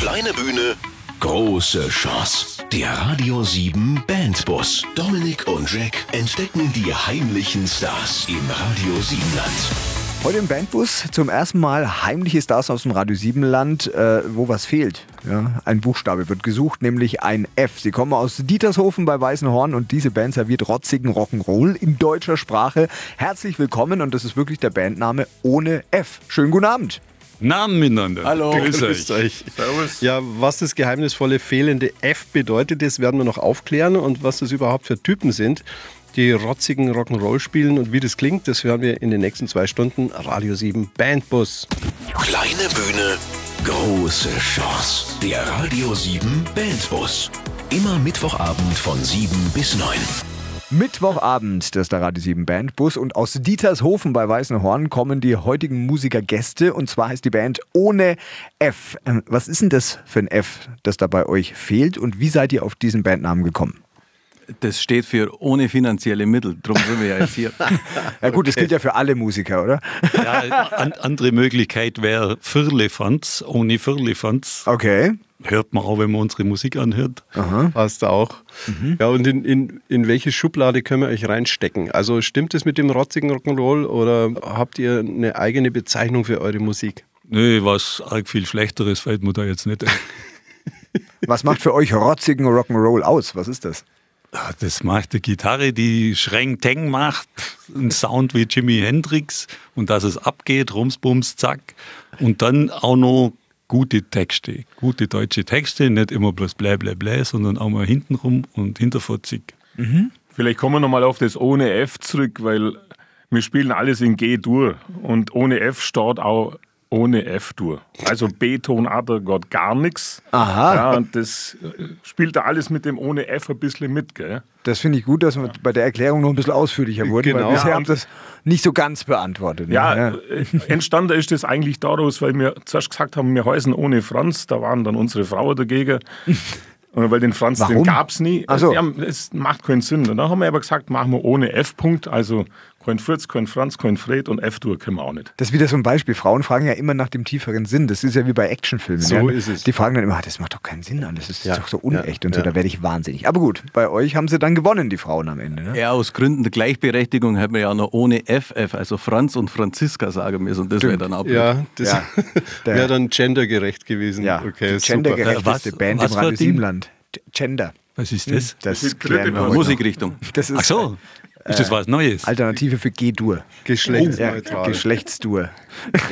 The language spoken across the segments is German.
Kleine Bühne, große Chance. Der Radio 7 Bandbus. Dominik und Jack entdecken die heimlichen Stars im Radio 7 Land. Heute im Bandbus zum ersten Mal heimliche Stars aus dem Radio 7 Land, äh, wo was fehlt. Ja, ein Buchstabe wird gesucht, nämlich ein F. Sie kommen aus Dietershofen bei Weißenhorn und diese Band serviert rotzigen Rock'n'Roll in deutscher Sprache. Herzlich willkommen und das ist wirklich der Bandname ohne F. Schönen guten Abend. Namen miteinander. Hallo. Grüß Grüßt euch. euch. Ja, was das geheimnisvolle fehlende F bedeutet, das werden wir noch aufklären und was das überhaupt für Typen sind, die rotzigen Rock'n'Roll spielen und wie das klingt, das hören wir in den nächsten zwei Stunden. Radio 7 Bandbus. Kleine Bühne, große Chance. Der Radio 7 Bandbus. Immer Mittwochabend von 7 bis 9. Mittwochabend, das ist der Radio 7 Bandbus und aus Dietershofen bei Weißenhorn kommen die heutigen Musikergäste und zwar heißt die Band ohne F. Ähm, Was ist denn das für ein F, das da bei euch fehlt und wie seid ihr auf diesen Bandnamen gekommen? Das steht für ohne finanzielle Mittel. Drum sind wir ja jetzt hier. Ja gut, das gilt ja für alle Musiker, oder? Ja, an, andere Möglichkeit wäre Firlefanz. Ohne Firlefanz Okay. Hört man auch, wenn man unsere Musik anhört. Passt auch. Ja, und in, in, in welche Schublade können wir euch reinstecken? Also stimmt es mit dem rotzigen Rock'n'Roll oder habt ihr eine eigene Bezeichnung für eure Musik? Nö, was arg viel Schlechteres fällt mir da jetzt nicht ein. Was macht für euch rotzigen Rock'n'Roll aus? Was ist das? Ah, Das macht die Gitarre, die Schreng-Teng macht, einen Sound wie Jimi Hendrix und dass es abgeht, Rumsbums, zack. Und dann auch noch gute Texte, gute deutsche Texte, nicht immer bloß blä blä blä, sondern auch mal hintenrum und hinterfotzig. Vielleicht kommen wir nochmal auf das ohne F zurück, weil wir spielen alles in G-Dur und ohne F steht auch ohne F-Dur. Also B-Ton Gott gar nichts. Aha. Ja, und das äh, spielt da alles mit dem ohne F ein bisschen mit, gell? Das finde ich gut, dass wir bei der Erklärung noch ein bisschen ausführlicher wurden, Genau. weil bisher Ja, habt das nicht so ganz beantwortet. ne? Ja, äh, entstanden ist das eigentlich daraus, weil wir zuerst gesagt haben, wir heißen ohne Franz, da waren dann unsere Frauen dagegen. Und Weil den Franz, Warum? den gab es nie. Ach so. Ja, es macht keinen Sinn. Und dann haben wir aber gesagt, machen wir ohne F-Punkt, also kein Fritz, kein Franz, kein Fred und F-Dur können wir auch nicht. Das ist wieder so ein Beispiel. Frauen fragen ja immer nach dem tieferen Sinn. Das ist ja wie bei Actionfilmen. So ja. ist es. Die fragen dann immer, "Ah, das macht doch keinen Sinn an. Das ist Ja. doch so unecht und so. Ja. Da werde ich wahnsinnig. Aber gut, bei euch haben sie dann gewonnen, die Frauen am Ende. Ne? Ja, aus Gründen der Gleichberechtigung hätten wir ja noch ohne FF, also Franz und Franziska sagen müssen. Und das wäre dann auch. Ja, das Ja. Wäre dann gendergerecht gewesen. Ja, okay, die gendergerechteste Was- Band was im für Radio ein Ding? 7 Land. Gender. Was ist das? Das ist dritte heute noch. Musikrichtung. Das ist Ach so, ist das was Neues? Alternative für G-Dur. Geschlechtsneutral. Ja, Geschlechtsdur.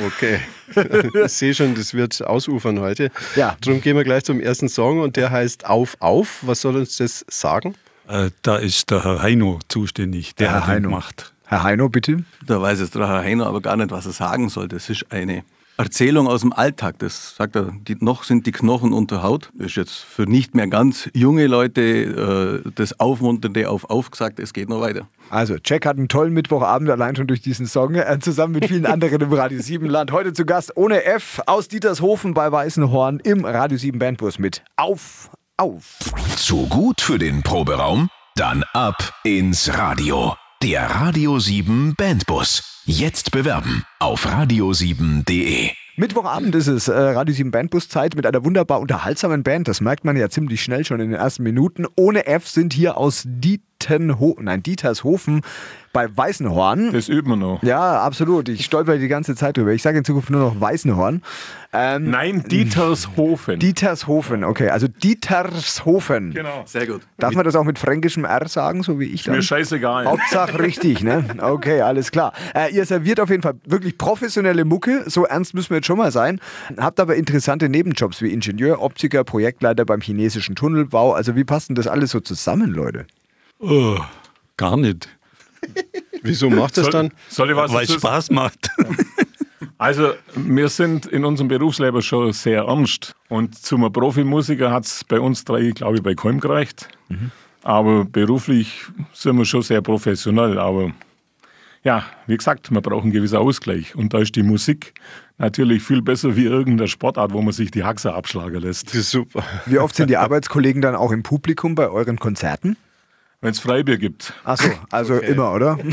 Okay. ich sehe schon, das wird ausufern heute. Ja. Darum gehen wir gleich zum ersten Song und der heißt Auf, Auf. Was soll uns das sagen? Äh, da ist der Herr Heino zuständig, der Der Herr hat Heino. gemacht. Herr Heino, bitte. Da weiß jetzt der Herr Heiner aber gar nicht, was er sagen soll. Das ist eine Erzählung aus dem Alltag. Das sagt er, die, noch sind die Knochen unter Haut. Das ist jetzt für nicht mehr ganz junge Leute äh, das Aufmunternde auf aufgesagt, es geht noch weiter. Also, Jack hat einen tollen Mittwochabend allein schon durch diesen Song, äh, zusammen mit vielen anderen im Radio 7 Land. Heute zu Gast ohne F aus Dietershofen bei Weißenhorn im Radio 7 Bandbus mit Auf, Auf. Zu gut für den Proberaum? Dann ab ins Radio. Der Radio 7 Bandbus. Jetzt bewerben auf radio7.de. Mittwochabend ist es, äh, Radio 7 Bandbus Zeit mit einer wunderbar unterhaltsamen Band. Das merkt man ja ziemlich schnell schon in den ersten Minuten. Ohne F sind hier aus Dietenho nein, Dietershofen bei Weißenhorn. Das üben wir noch. Ja, absolut. Ich stolper die ganze Zeit drüber. Ich sage in Zukunft nur noch Weißenhorn. Ähm, Nein, Dietershofen. Dietershofen, okay. Also Dietershofen. genau. Sehr gut. Darf man das auch mit fränkischem R sagen, so wie ich dann? Mir scheißegal. Hauptsache richtig, ne? Okay, alles klar. Äh, ihr serviert auf jeden Fall wirklich professionelle Mucke. So ernst müssen wir jetzt schon mal sein. Habt aber interessante Nebenjobs wie Ingenieur, Optiker, Projektleiter beim chinesischen Tunnelbau. Also wie passt denn das alles so zusammen, Leute? Oh, gar nicht, Wieso macht das dann? Soll ich was weil es? Spaß macht. Also, wir sind in unserem Berufsleben schon sehr ernst. Und zum Profimusiker hat es bei uns drei, glaube ich, bei keinem gereicht. Aber beruflich sind wir schon sehr professionell. Aber ja, wie gesagt, man braucht einen gewissen Ausgleich. Und da ist die Musik natürlich viel besser wie irgendeine Sportart, wo man sich die Haxe abschlagen lässt. Das ist super. Wie oft sind die Arbeitskollegen dann auch im Publikum bei euren Konzerten? Wenn es Freibier gibt. Achso, also immer, oder?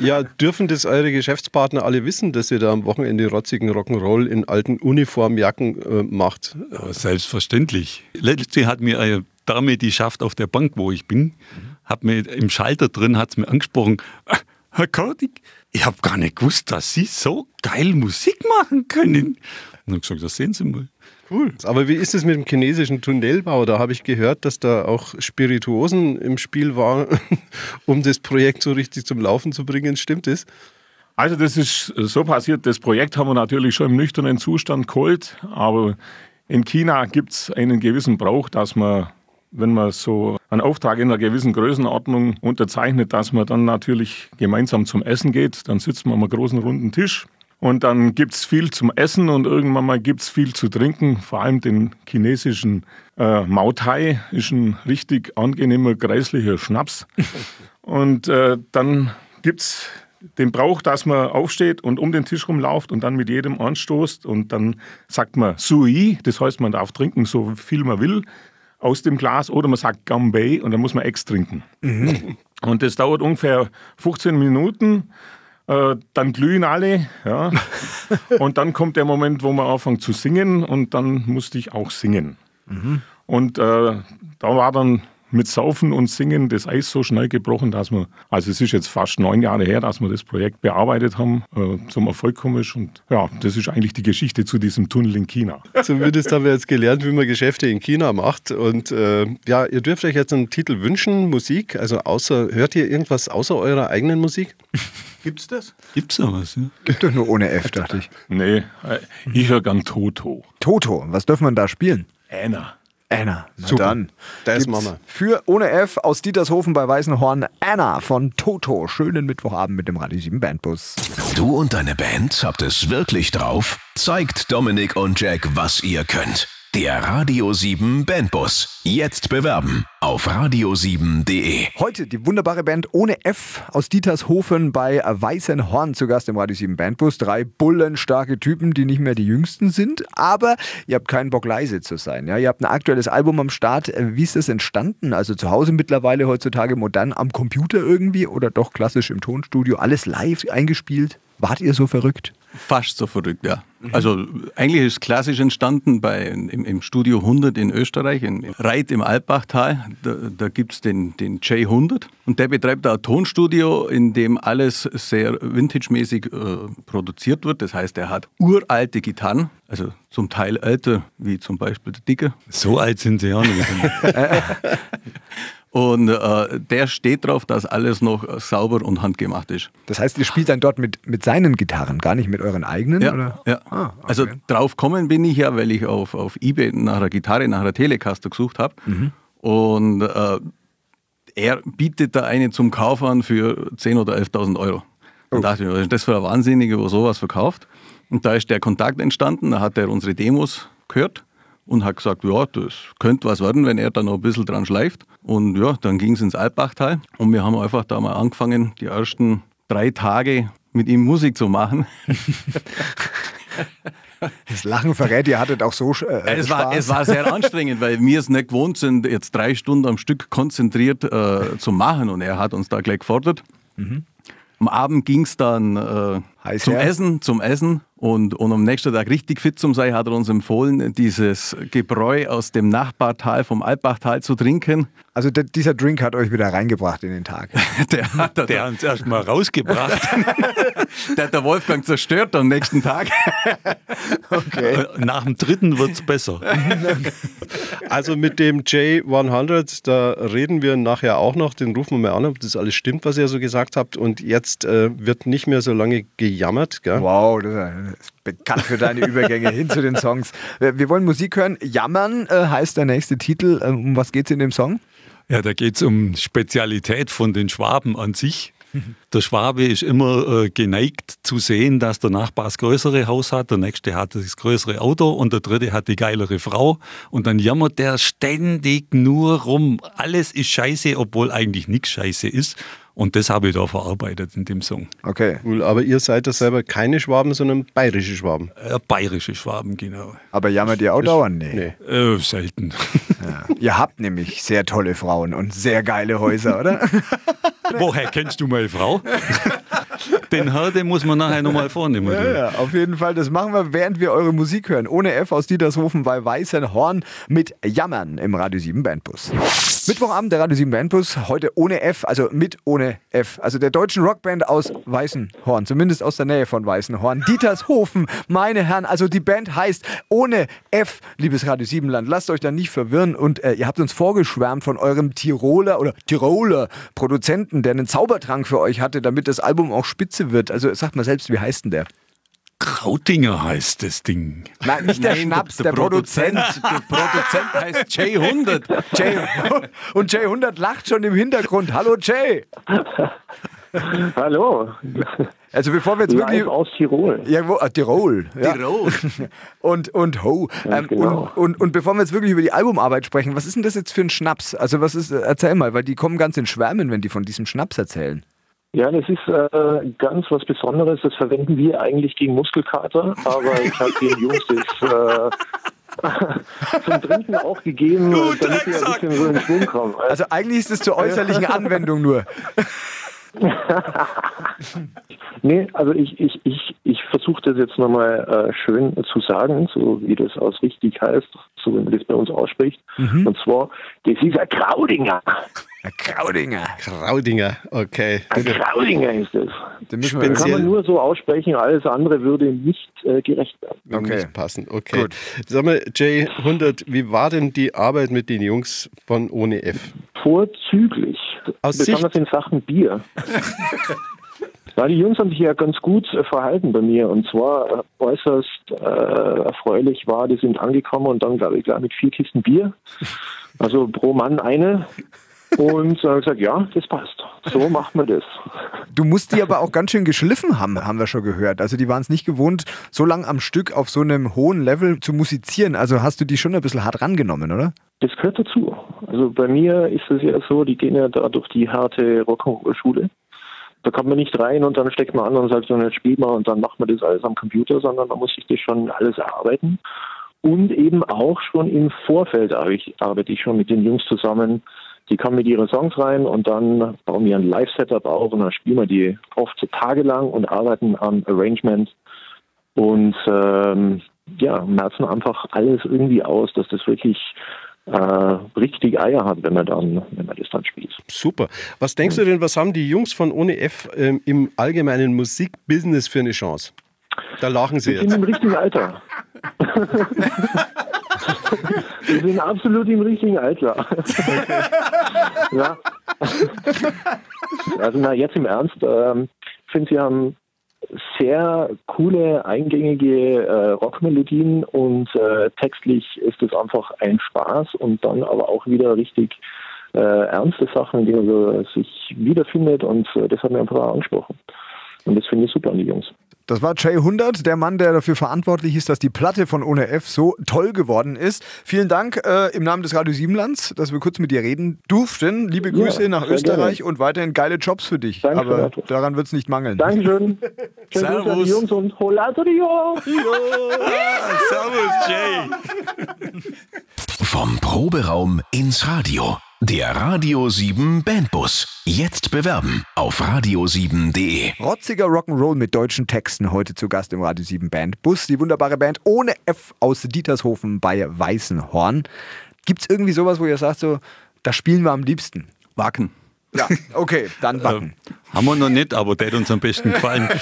Ja, dürfen das eure Geschäftspartner alle wissen, dass ihr da am Wochenende rotzigen Rock'n'Roll in alten Uniformjacken äh, macht? Aber selbstverständlich. Letzte hat mir eine Dame, die schafft auf der Bank, wo ich bin, hat mir im Schalter drin, hat es mir angesprochen, "Ah, Herr Kordig, ich habe gar nicht gewusst, dass Sie so geil Musik machen können. Und habe gesagt, das sehen Sie mal. Cool. Aber wie ist es mit dem chinesischen Tunnelbau? Da habe ich gehört, dass da auch Spirituosen im Spiel waren, um das Projekt so richtig zum Laufen zu bringen. Stimmt das? Also das ist so passiert, das Projekt haben wir natürlich schon im nüchternen Zustand geholt, aber in China gibt es einen gewissen Brauch, dass man, wenn man so einen Auftrag in einer gewissen Größenordnung unterzeichnet, dass man dann natürlich gemeinsam zum Essen geht. Dann sitzt man am großen runden Tisch und dann gibt es viel zum Essen und irgendwann mal gibt es viel zu trinken, vor allem den chinesischen äh, Mautai, ist ein richtig angenehmer, kreislicher Schnaps. Und äh, dann gibt es den Brauch, dass man aufsteht und um den Tisch rumläuft und dann mit jedem anstoßt und dann sagt man Sui, das heißt, man darf trinken, so viel man will aus dem Glas oder man sagt Gambay und dann muss man Ex trinken. Und das dauert ungefähr 15 Minuten. Äh, dann glühen alle, ja. und dann kommt der Moment, wo man anfängt zu singen und dann musste ich auch singen. Und äh, da war dann mit Saufen und Singen das Eis so schnell gebrochen, dass wir, also es ist jetzt fast neun Jahre her, dass wir das Projekt bearbeitet haben, äh, zum Erfolg gekommen ist. Und ja, das ist eigentlich die Geschichte zu diesem Tunnel in China. Zumindest haben wir jetzt gelernt, wie man Geschäfte in China macht. Und äh, ja, ihr dürft euch jetzt einen Titel wünschen, Musik. Also außer, hört ihr irgendwas außer eurer eigenen Musik? Gibt's das? Gibt's da was? Ja? Gibt doch nur ohne F, dachte ich. Nee, äh, ich höre gern Toto. Toto, was dürfen wir da spielen? Anna. Anna. Na dann. Das gibt's machen wir. Für ohne F aus Dietershofen bei Weißenhorn Anna von Toto. Schönen Mittwochabend mit dem Radio 7 Bandbus. Du und deine Band habt es wirklich drauf? Zeigt Dominik und Jack, was ihr könnt. Der Radio 7 Bandbus. Jetzt bewerben auf radio7.de. Heute die wunderbare Band ohne F aus Dietershofen bei Weißenhorn zu Gast im Radio 7 Bandbus. Drei bullenstarke Typen, die nicht mehr die jüngsten sind, aber ihr habt keinen Bock leise zu sein. Ja? Ihr habt ein aktuelles Album am Start. Wie ist das entstanden? Also zu Hause mittlerweile heutzutage modern am Computer irgendwie oder doch klassisch im Tonstudio? Alles live eingespielt? Wart ihr so verrückt? Fast so verrückt, ja. Also eigentlich ist es klassisch entstanden bei, im, im Studio 100 in Österreich, in Reit im Alpbachtal. Da, da gibt es den, den J100 und der betreibt da ein Tonstudio, in dem alles sehr vintage-mäßig äh, produziert wird. Das heißt, er hat uralte Gitarren, also zum Teil älter, wie zum Beispiel der Dicke. So alt sind sie ja nicht. Und äh, der steht darauf, dass alles noch sauber und handgemacht ist. Das heißt, ihr spielt dann dort mit, mit seinen Gitarren, gar nicht mit euren eigenen? Ja, oder? ja. Ah, okay. Also drauf kommen bin ich ja, weil ich auf, auf Ebay nach einer Gitarre, nach einer Telecaster gesucht habe. Mhm. Und äh, er bietet da eine zum Kauf an für 10.000 oder 11.000 Euro. Dann dachte ich, mir, was ist das für ein Wahnsinniger, wo sowas verkauft? Und da ist der Kontakt entstanden, da hat er unsere Demos gehört und hat gesagt, ja, das könnte was werden, wenn er da noch ein bisschen dran schleift. Und ja, dann ging es ins Alpbachtal und wir haben einfach da mal angefangen, die ersten drei Tage mit ihm Musik zu machen. Das Lachen verrät, ihr hattet auch so äh, Es war, es war sehr anstrengend, weil wir es nicht gewohnt sind, jetzt drei Stunden am Stück konzentriert äh, zu machen. Und er hat uns da gleich gefordert. Am Abend ging es dann äh, Heiß zum her. Essen, zum Essen. Und, und am nächsten Tag richtig fit zum sein, hat er uns empfohlen, dieses Gebräu aus dem Nachbartal, vom Alpbachtal zu trinken. Also der, dieser Drink hat euch wieder reingebracht in den Tag. Der hat der, Der hat uns erst mal rausgebracht. der, hat der Wolfgang zerstört am nächsten Tag. Okay. Nach dem dritten wird es besser. Also mit dem J100, da reden wir nachher auch noch. Den rufen wir mal an, ob das alles stimmt, was ihr so gesagt habt. Und jetzt äh, wird nicht mehr so lange gejammert. Gell? Wow, das ist bekannt für deine Übergänge hin zu den Songs. Wir wir wollen Musik hören. Jammern äh, heißt der nächste Titel. Ähm, Um was geht's in dem Song? Ja, da geht es um Spezialität von den Schwaben an sich. Der Schwabe ist immer äh, geneigt zu sehen, dass der Nachbar das größere Haus hat, der nächste hat das größere Auto und der dritte hat die geilere Frau. Und dann jammert der ständig nur rum. Alles ist scheiße, obwohl eigentlich nichts scheiße ist. Und das habe ich da verarbeitet in dem Song. Okay. Cool, aber ihr seid ja selber keine Schwaben, sondern bayerische Schwaben. Äh, bayerische Schwaben, genau. Aber jammert ihr auch dauernd? Nee. Nee. Äh, selten. Ja. Ihr habt nämlich sehr tolle Frauen und sehr geile Häuser, oder? Woher kennst du meine Frau? Den Herr, den muss man nachher nochmal vornehmen. Ja, ja, auf jeden Fall. Das machen wir, während wir eure Musik hören. Ohne F aus Dietershofen bei Weißen Horn mit Jammern im Radio 7 Bandbus. Mittwochabend der Radio 7 Bandbus. Heute ohne F, also mit ohne F. Also der deutschen Rockband aus Weißenhorn. Zumindest aus der Nähe von Weißenhorn. Dietershofen, meine Herren. Also die Band heißt ohne F, liebes Radio 7 Land. Lasst euch da nicht verwirren. Und äh, ihr habt uns vorgeschwärmt von eurem Tiroler oder Tiroler Produzenten, der einen Zaubertrank für euch hatte, damit das Album auch spitze wird. Also sagt mal selbst, wie heißt denn der? Krautinger heißt das Ding. Nein, nicht der Nein, Schnaps, der, Produzent. Der Produzent heißt J100. Jay. Und Jay 100 lacht schon im Hintergrund. Hallo Jay. Hallo, Also bevor wir jetzt wirklich... live aus Tirol. Ja, wo, äh, Tirol. Ja. Tirol. Und, und ho. Ähm, genau. und, und, und bevor wir jetzt wirklich über die Albumarbeit sprechen, was ist denn das jetzt für ein Schnaps? Also was ist, äh, erzähl mal, weil die kommen ganz in Schwärmen, wenn die von diesem Schnaps erzählen. Ja, das ist äh, ganz was Besonderes. Das verwenden wir eigentlich gegen Muskelkater, aber ich habe den Jungs das äh, zum Trinken auch gegeben, Du damit wir ein bisschen so in Schwung kommen. Also eigentlich ist es zur äußerlichen Anwendung nur. Nee, also ich, ich, ich, ich versuche das jetzt nochmal äh, schön zu sagen, so wie das aus richtig heißt, so wie man das bei uns ausspricht. Und zwar, das ist ein Kraudinger. Herr Kraudinger. Kraudinger, okay. Ein Kraudinger ist das. Den Kann man nur so aussprechen, alles andere würde nicht äh, gerecht werden. Okay. Nicht passen, okay. Gut. Sag mal, J100, wie war denn die Arbeit mit den Jungs von Ohne F? Vorzüglich. Aus besonders in Sachen Bier. Ja, die Jungs haben sich ja ganz gut äh, verhalten bei mir und zwar äh, äußerst äh, erfreulich war, die sind angekommen und dann, glaube ich, gleich mit vier Kisten Bier. Also pro Mann eine. Und äh, gesagt, ja, das passt. So macht man das. Du musst die aber auch ganz schön geschliffen haben, haben wir schon gehört. Also die waren es nicht gewohnt, so lang am Stück auf so einem hohen Level zu musizieren. Also hast du die schon ein bisschen hart rangenommen, oder? Das gehört dazu. Also bei mir ist es ja so, die gehen ja da durch die harte Rock'n'Roll-Schule. Da kommt man nicht rein und dann steckt man an und sagt, so, jetzt spielt man und dann macht man das alles am Computer, sondern man muss sich das schon alles erarbeiten. Und eben auch schon im Vorfeld arbeite ich, arbeite ich schon mit den Jungs zusammen. Die kommen mit ihren Songs rein und dann bauen wir ein Live-Setup auf und dann spielen wir die oft so tagelang und arbeiten am Arrangement und ähm, ja, merzen einfach alles irgendwie aus, dass das wirklich äh, richtig Eier hat, wenn man dann, wenn man das dann spielt. Super. Was denkst du denn, was haben die Jungs von Ohne F ähm, im allgemeinen Musikbusiness für eine Chance? Da lachen sie sind jetzt. im richtigen Alter. Wir sind absolut im richtigen Alter. ja. Also na, jetzt im Ernst, ähm, ich finde, sie haben sehr coole, eingängige äh, Rockmelodien und äh, textlich ist es einfach ein Spaß und dann aber auch wieder richtig äh, ernste Sachen, in denen man sich wiederfindet und äh, das hat mir einfach auch angesprochen. Und das finde ich super an die Jungs. Das war Jay 100, der Mann, der dafür verantwortlich ist, dass die Platte von Ohne F so toll geworden ist. Vielen Dank äh, im Namen des Radio Siebenlands, dass wir kurz mit dir reden durften. Liebe Ja, Grüße nach sehr Österreich gerne. und weiterhin geile Jobs für dich. Danke, Aber Renato. daran wird es nicht mangeln. Dankeschön. Servus. die Jungs und Hola Trio. Servus, Jay. Vom Proberaum ins Radio. Der Radio 7 Bandbus. Jetzt bewerben auf radio7.de. Rotziger Rock'n'Roll mit deutschen Texten heute zu Gast im Radio 7 Band Bus. Die wunderbare Band ohne F aus Dietershofen bei Weißenhorn. Gibt es irgendwie sowas, wo ihr sagt, so, da spielen wir am liebsten? Wacken. Ja, okay, dann wacken. Haben wir noch nicht, aber der hat uns am besten gefallen.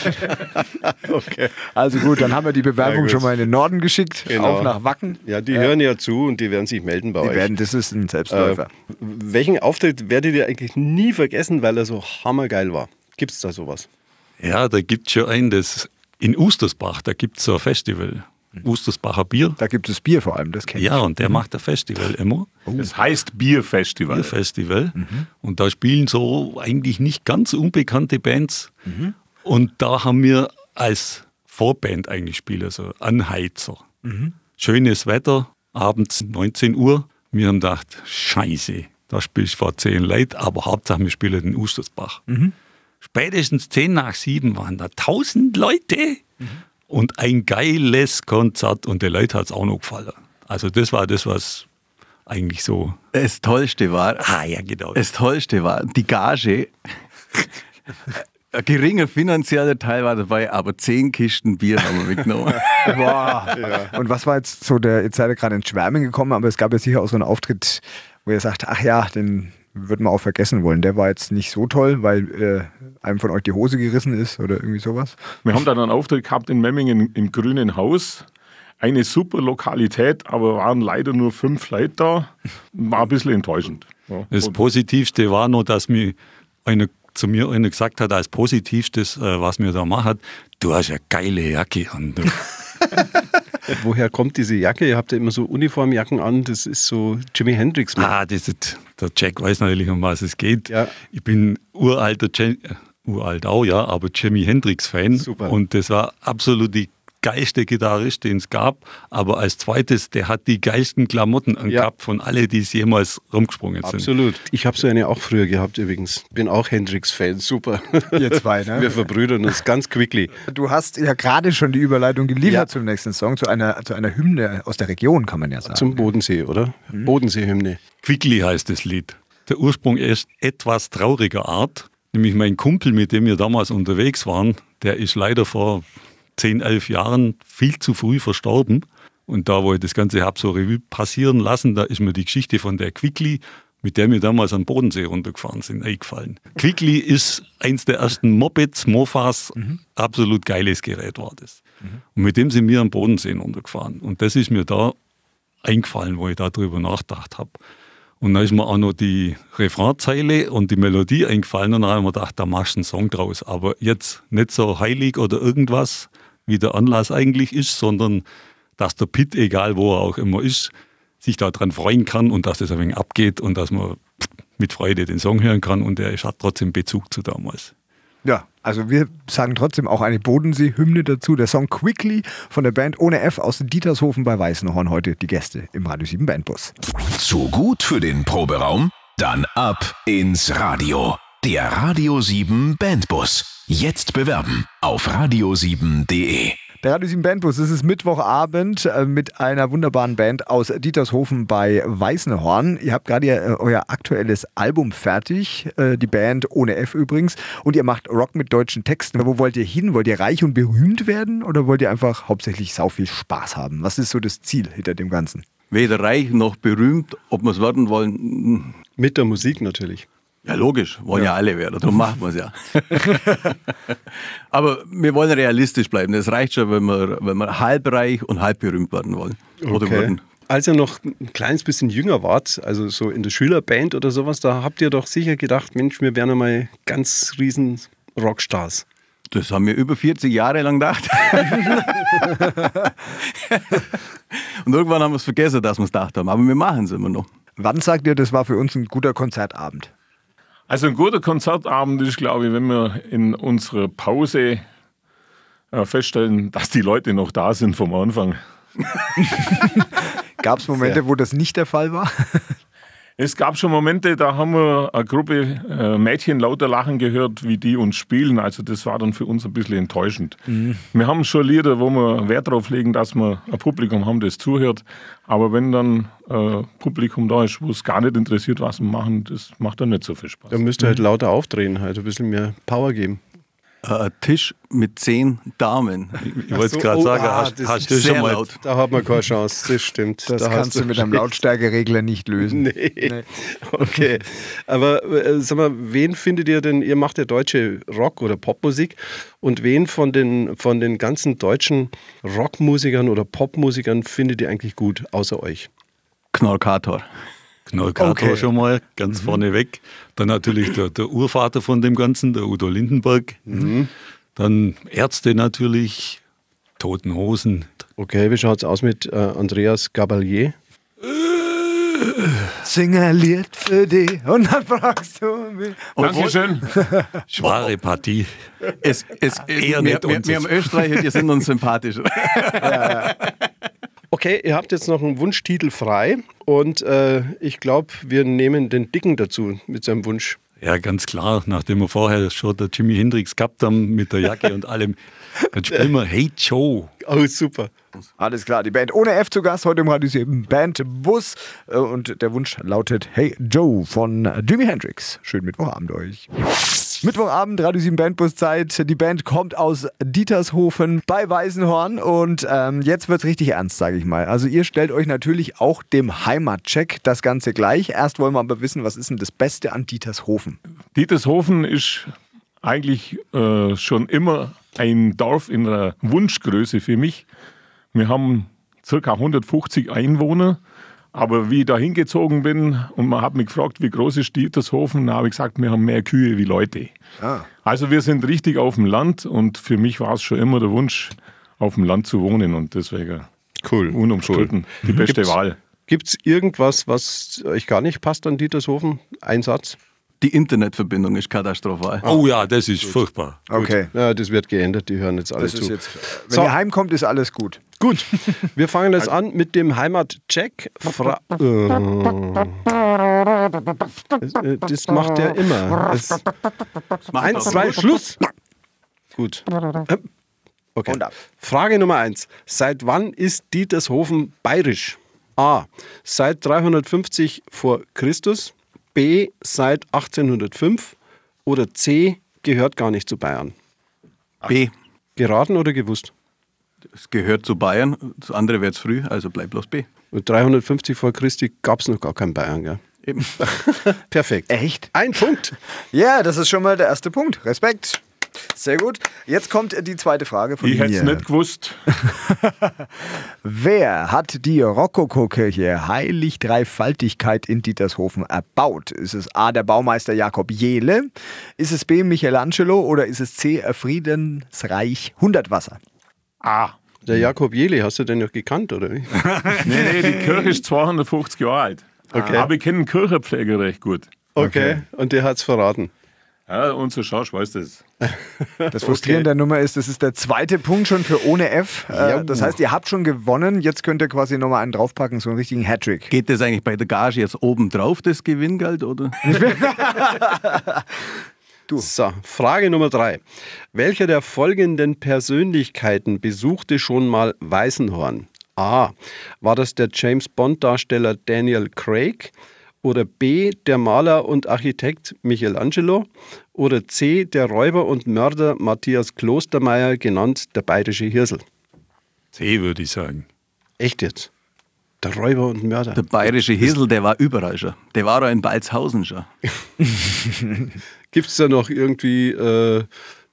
Okay. Also gut, dann haben wir die Bewerbung schon mal in den Norden geschickt, Genau. auf nach Wacken. Ja, die hören ja zu und die werden sich melden bei Die euch. werden, das ist ein Selbstläufer. Äh, welchen Auftritt werdet ihr eigentlich nie vergessen, weil er so hammergeil war? Gibt es da sowas? Ja, da gibt es schon einen, das in Ustersbach, da gibt es so ein Festival. Wustersbacher Bier. Da gibt es Bier vor allem, das kenne ich. Ja, und der macht ein Festival immer. Das heißt Bierfestival. Bierfestival. Und da spielen so eigentlich nicht ganz unbekannte Bands. Und da haben wir als Vorband eigentlich spielen, so Anheizer. Schönes Wetter, abends 19 Uhr. Wir haben gedacht, scheiße, da spielst du vor 10 Leuten, aber Hauptsache wir spielen den Ustersbach. Spätestens 10 nach 7 waren da 1000 Leute und ein geiles Konzert und den Leuten hat es auch noch gefallen. Also das war das, was eigentlich so... Das Tollste war, Ah ja, genau. das Tollste war, die Gage. Ein geringer finanzieller Teil war dabei, aber zehn Kisten Bier haben wir mitgenommen. Boah. Und was war jetzt so der, jetzt seid ihr gerade ins Schwärmen gekommen, aber es gab ja sicher auch so einen Auftritt, wo ihr sagt, ach ja, den würden wir auch vergessen wollen. Der war jetzt nicht so toll, weil äh, einem von euch die Hose gerissen ist oder irgendwie sowas. Wir haben dann einen Auftritt gehabt in Memmingen im Grünen Haus. Eine super Lokalität, aber waren leider nur fünf Leute da. War ein bisschen enttäuschend. Ja. Das Positivste war noch, dass mir einer zu mir einer gesagt hat, als Positivstes, äh, was mir da macht, du hast eine geile Jacke an. Woher kommt diese Jacke? Ihr habt ja immer so Uniformjacken an. Das ist so Jimi Hendrix. ah, das ist, der Jack weiß natürlich, um was es geht. Ja. Ich bin uralter, Jen- äh, uralt auch, ja, aber Jimi Hendrix-Fan. Und das war absolut die geilste Gitarrist, den es gab. Aber als zweites, der hat die geilsten Klamotten angehabt von alle, die es jemals rumgesprungen sind. Absolut. Ich habe so eine auch früher gehabt übrigens. Bin auch Hendrix-Fan. Super. Ihr zwei, ne? Wir verbrüdern uns ganz quickly. Du hast ja gerade schon die Überleitung geliefert Ja. zum nächsten Song, zu einer, zu einer Hymne aus der Region, kann man ja sagen. Zum Bodensee, oder? Bodensee-Hymne. Quickly heißt das Lied. Der Ursprung ist etwas trauriger Art. Nämlich mein Kumpel, mit dem wir damals unterwegs waren, der ist leider vor 10, 11 Jahren viel zu früh verstorben. Und da, wo ich das Ganze habe so Revue passieren lassen, da ist mir die Geschichte von der Quickly, mit der wir damals am Bodensee runtergefahren sind, eingefallen. Quickly ist eins der ersten Mopeds, Mofas, absolut geiles Gerät war das. Und mit dem sind wir am Bodensee runtergefahren. Und das ist mir da eingefallen, wo ich darüber nachgedacht habe. Und dann ist mir auch noch die Refrainzeile und die Melodie eingefallen und dann haben wir gedacht, da machst du einen Song draus. Aber jetzt nicht so heilig oder irgendwas, wie der Anlass eigentlich ist, sondern dass der Pitt, egal wo er auch immer ist, sich daran freuen kann und dass das ein wenig abgeht und dass man mit Freude den Song hören kann und der hat trotzdem Bezug zu damals. Ja, also wir sagen trotzdem auch eine Bodensee-Hymne dazu. Der Song Quickly von der Band Ohne F aus Dietershofen bei Weißenhorn. Heute die Gäste im Radio 7 Bandbus. Zu gut für den Proberaum? Dann ab ins Radio. Der Radio 7 Bandbus. Jetzt bewerben auf radio7.de. Der Radio 7 Bandbus, es ist Mittwochabend äh, mit einer wunderbaren Band aus Dietershofen bei Weißenhorn. Ihr habt gerade äh, euer aktuelles Album fertig, äh, die Band ohne F übrigens, und ihr macht Rock mit deutschen Texten. Wo wollt ihr hin? Wollt ihr reich und berühmt werden oder wollt ihr einfach hauptsächlich sau viel Spaß haben? Was ist so das Ziel hinter dem Ganzen? Weder reich noch berühmt, ob wir es werden wollen. Mit der Musik natürlich. Ja, logisch, wollen ja, alle werden, darum machen wir es ja. Aber wir wollen realistisch bleiben. Es reicht schon, wenn wir, wenn wir halb reich und halb berühmt werden wollen. Oder würden. Als ihr noch ein kleines bisschen jünger wart, also so in der Schülerband oder sowas, da habt ihr doch sicher gedacht, Mensch, wir wären einmal ganz riesen Rockstars. Das haben wir über 40 Jahre lang gedacht. und irgendwann haben wir es vergessen, dass wir es gedacht haben. Aber wir machen es immer noch. Wann sagt ihr, das war für uns ein guter Konzertabend? Also ein guter Konzertabend ist, glaube ich, wenn wir in unserer Pause äh, feststellen, dass die Leute noch da sind vom Anfang. Gab es Momente, wo das nicht der Fall war? Es gab schon Momente, da haben wir eine Gruppe äh, Mädchen lauter lachen gehört, wie die uns spielen. Also das war dann für uns ein bisschen enttäuschend. Wir haben schon Lieder, wo wir Wert darauf legen, dass wir ein Publikum haben, das zuhört. Aber wenn dann äh, Publikum da ist, wo es gar nicht interessiert, was wir machen, das macht dann nicht so viel Spaß. Da müsst ihr halt lauter aufdrehen, halt ein bisschen mehr Power geben. Äh, Ein Tisch mit zehn Damen. Ich wollte so, gerade oh, sagen, ah, hast, das hast du schon mal laut. Da hat man keine Chance, das stimmt. Das da kannst du mit einem Lautstärkeregler nicht lösen. Nee. Okay. Aber äh, sag mal, wen findet ihr denn, ihr macht ja deutsche Rock- oder Popmusik und wen von den, von den ganzen deutschen Rockmusikern oder Popmusikern findet ihr eigentlich gut, außer euch? Knorkator. Knallkato Okay. schon mal ganz vorne weg. Dann natürlich der, der Urvater von dem Ganzen, der Udo Lindenberg. Dann Ärzte natürlich, Toten Hosen, Okay, wie schaut es aus mit äh, Andreas Gabalier? Sing ein Lied für dich und dann fragst du mich. Dankeschön. Schwere Partie. Es, es, Eher wir, nicht wir, wir haben Österreicher, die sind uns sympathischer. Okay, ihr habt jetzt noch einen Wunschtitel frei und äh, ich glaube, wir nehmen den Dicken dazu mit seinem Wunsch. Ja, ganz klar. Nachdem wir vorher schon der Jimi Hendrix gehabt haben mit der Jacke und allem, dann spielen wir Hey Joe. Oh, super. Alles klar, die Band ohne F zu Gast heute im Radio 7 Band Bus. Äh, Und der Wunsch lautet Hey Joe von Jimi Hendrix. Schönen Mittwochabend euch. Mittwochabend, Radio 7 Bandbus Zeit. Die Band kommt aus Dietershofen bei Weißenhorn und ähm, jetzt wird's richtig ernst, sage ich mal. Also ihr stellt euch natürlich auch dem Heimatcheck das Ganze gleich. Erst wollen wir aber wissen, was ist denn das Beste an Dietershofen? Dietershofen ist eigentlich äh, schon immer ein Dorf in einer Wunschgröße für mich. Wir haben ca. 150 Einwohner, aber wie ich da hingezogen bin und man hat mich gefragt, wie groß ist Dietershofen, da habe ich gesagt, wir haben mehr Kühe wie Leute. Also wir sind richtig auf dem Land und für mich war es schon immer der Wunsch, auf dem Land zu wohnen und deswegen Cool. unumstritten die beste Gibt's- Wahl. Gibt es irgendwas, was euch gar nicht passt an Dietershofen? Ein Satz? Die Internetverbindung ist katastrophal. Oh ja, das ist furchtbar. Okay. Ja, das wird geändert, die hören jetzt alle Das zu. ist jetzt, wenn So. ihr heimkommt, ist alles gut. Gut, wir fangen jetzt an mit dem Heimatcheck. Fra äh, das macht er immer. Das eins, zwei, Schluss. Gut. Okay. Und ab. Frage Nummer eins. Seit wann ist Dietershofen bayerisch? A. Seit 350 vor Christus. B. Seit 1805. Oder C. Gehört gar nicht zu Bayern. B. Geraten oder gewusst? Es gehört zu Bayern, das andere wäre jetzt früh, also bleib bloß B. Und 350 vor Christi gab es noch gar keinen Bayern, gell? Eben. Perfekt. Echt? Ein Punkt. Ja, das ist schon mal der erste Punkt. Respekt. Sehr gut. Jetzt kommt die zweite Frage von Ich hätte es mir. nicht gewusst. Wer hat die Rokokokirche Heilig Dreifaltigkeit in Dietershofen erbaut? Ist es A, der Baumeister Jakob Jehle? Ist es B, Michelangelo? Oder ist es C, Friedensreich Hundertwasser? Ah. Der Jakob Jele, hast du den noch gekannt, oder wie? Nee, nee, die Kirche ist 250 Jahre alt. Okay. Aber ich kenne den Kirchenpfleger recht gut. Okay. Und der hat es verraten. Ja, unser Schausch weiß das. Das Frustrierende der Nummer ist, das ist der zweite Punkt schon für ohne F. Äh, Ja. das heißt, ihr habt schon gewonnen. Jetzt könnt ihr quasi nochmal einen draufpacken, so einen richtigen Hattrick. Geht das eigentlich bei der Gage jetzt oben drauf, das Gewinngeld? Oder? So, Frage Nummer drei. Welcher der folgenden Persönlichkeiten besuchte schon mal Weißenhorn? A. War das der James Bond-Darsteller Daniel Craig? Oder B. Der Maler und Architekt Michelangelo? Oder C. Der Räuber und Mörder Matthias Klostermeier, genannt der bayerische Hirsel? C würde ich sagen. Echt jetzt? Der Räuber und Mörder. Der bayerische Hirsel, der war überall schon. Der war auch in Balzhausen schon. Gibt es da noch irgendwie äh,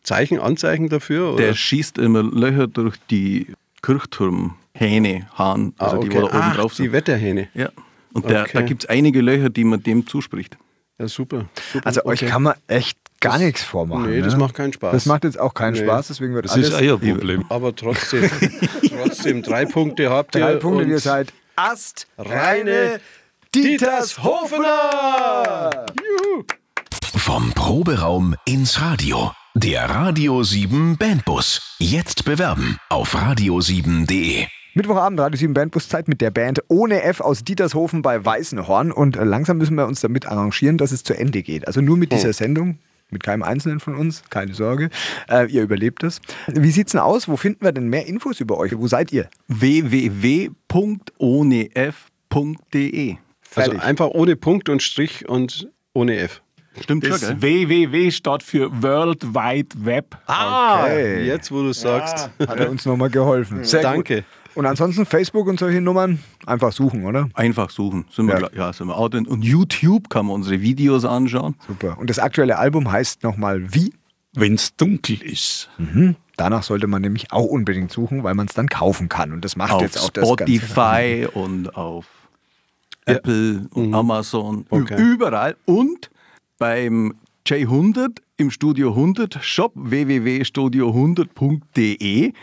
Zeichen, Anzeichen dafür? Oder? Der schießt immer Löcher durch die Kirchturmhähne, Hahn, ah, also okay. die, wo da oben ah, drauf die sind. Wetterhähne. Ja. Und der, Okay. da gibt es einige Löcher, die man dem zuspricht. Ja, super. super. Also euch Okay. kann man echt gar nichts vormachen. Nee, das ne? macht keinen Spaß. Das macht jetzt auch keinen Nee. Spaß, deswegen wird Das alles ist euer Problem. Aber trotzdem, trotzdem drei Punkte habt ihr. drei Punkte, und ihr seid astreine reine Dietershofener! Vom Proberaum ins Radio. Der Radio 7 Bandbus. Jetzt bewerben auf radio7.de. Mittwochabend, Radio 7 Bandbus Zeit mit der Band ohne F aus Dietershofen bei Weißenhorn. Und äh, langsam müssen wir uns damit arrangieren, dass es zu Ende geht. Also nur mit dieser Sendung. Mit keinem Einzelnen von uns, keine Sorge. Äh, ihr überlebt es. Wie sieht's denn aus? Wo finden wir denn mehr Infos über euch? Wo seid ihr? www.ohnef.de Also Fertig. einfach ohne Punkt und Strich und ohne F. Stimmt schon, Das gell? WWW steht für World Wide Web. Ah, Okay. jetzt wo du sagst. Hat er uns nochmal geholfen. Sehr Danke. Und ansonsten Facebook und solche Nummern einfach suchen, oder? Einfach suchen. Sind wir, Ja. ja. sind wir out. Und YouTube kann man unsere Videos anschauen. Super. Und das aktuelle Album heißt nochmal wie? Wenn es dunkel ist. Danach sollte man nämlich auch unbedingt suchen, weil man es dann kaufen kann. Und das macht Auf jetzt auch das Ganze. Spotify und auf Apple und Amazon. Ü- Okay. Überall. Und beim J100 im Studio 100 Shop www.studio100.de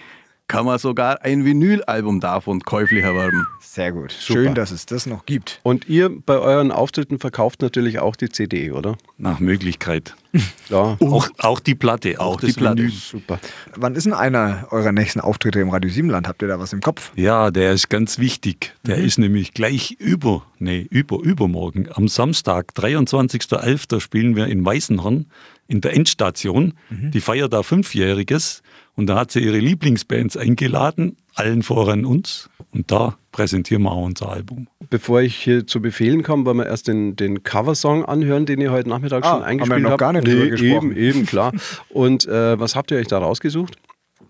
kann man sogar ein Vinylalbum davon käuflich erwerben. Sehr gut. Schön, dass es das noch gibt. Und ihr bei euren Auftritten verkauft natürlich auch die CD, oder? Nach Möglichkeit. Ja. Auch, auch die Platte, auch, Auch die das Platte. Vinyl. Super. Wann ist denn einer eurer nächsten Auftritte im Radio Siebenland? Habt ihr da was im Kopf? Ja, der ist ganz wichtig. Der ist nämlich gleich über, nee, über, übermorgen. Am Samstag, 23.11. spielen wir in Weißenhorn in der Endstation. Die feiert da Fünfjähriges und da hat sie ihre Lieblingsbands eingeladen, allen voran uns. Und da präsentieren wir auch unser Album. Bevor ich hier zu Befehlen komme, wollen wir erst den, den Coversong anhören, den ihr heute Nachmittag Ah, schon haben wir eingespielt noch habt. gar nicht drüber gesprochen. Eben, eben, klar. Und äh, was habt ihr euch da rausgesucht?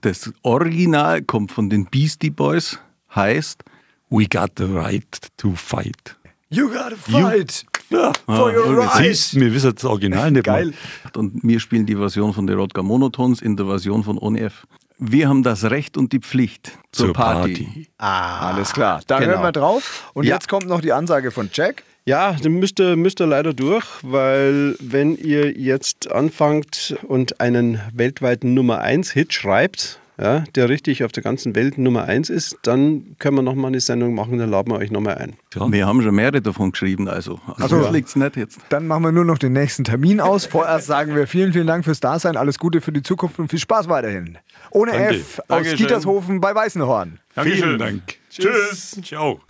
Das Original kommt von den Beastie Boys, heißt We got the right to fight. You gotta fight Ja, for your Ah, rights. siehst, wir wissen das Original nicht Geil. mal. und wir spielen die Version von den Rodger Monotones in der Version von ONF. Wir haben das Recht und die Pflicht zur, Zur Party. Party. Alles klar. Da Genau. hören wir drauf. Und Ja. jetzt kommt noch die Ansage von Jack. Ja, dann müsst ihr, müsst ihr leider durch, weil wenn ihr jetzt anfangt und einen weltweiten Nummer 1 Hit schreibt, ja, der richtig auf der ganzen Welt Nummer 1 ist, dann können wir nochmal eine Sendung machen, dann laden wir euch nochmal ein. Ja. Wir haben schon mehrere davon geschrieben, also, also so. das liegt's nicht jetzt. Dann machen wir nur noch den nächsten Termin aus. Vorerst sagen wir vielen, vielen Dank fürs Dasein. Alles Gute für die Zukunft und viel Spaß weiterhin. Ohne Danke. F aus Dankeschön. Dietershofen bei Weißenhorn. Vielen Dank. Tschüss. Ciao.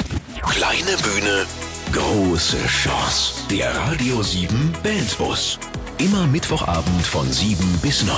Kleine Bühne, große Chance. Der Radio 7 Bandbus. Immer Mittwochabend von 7 bis 9.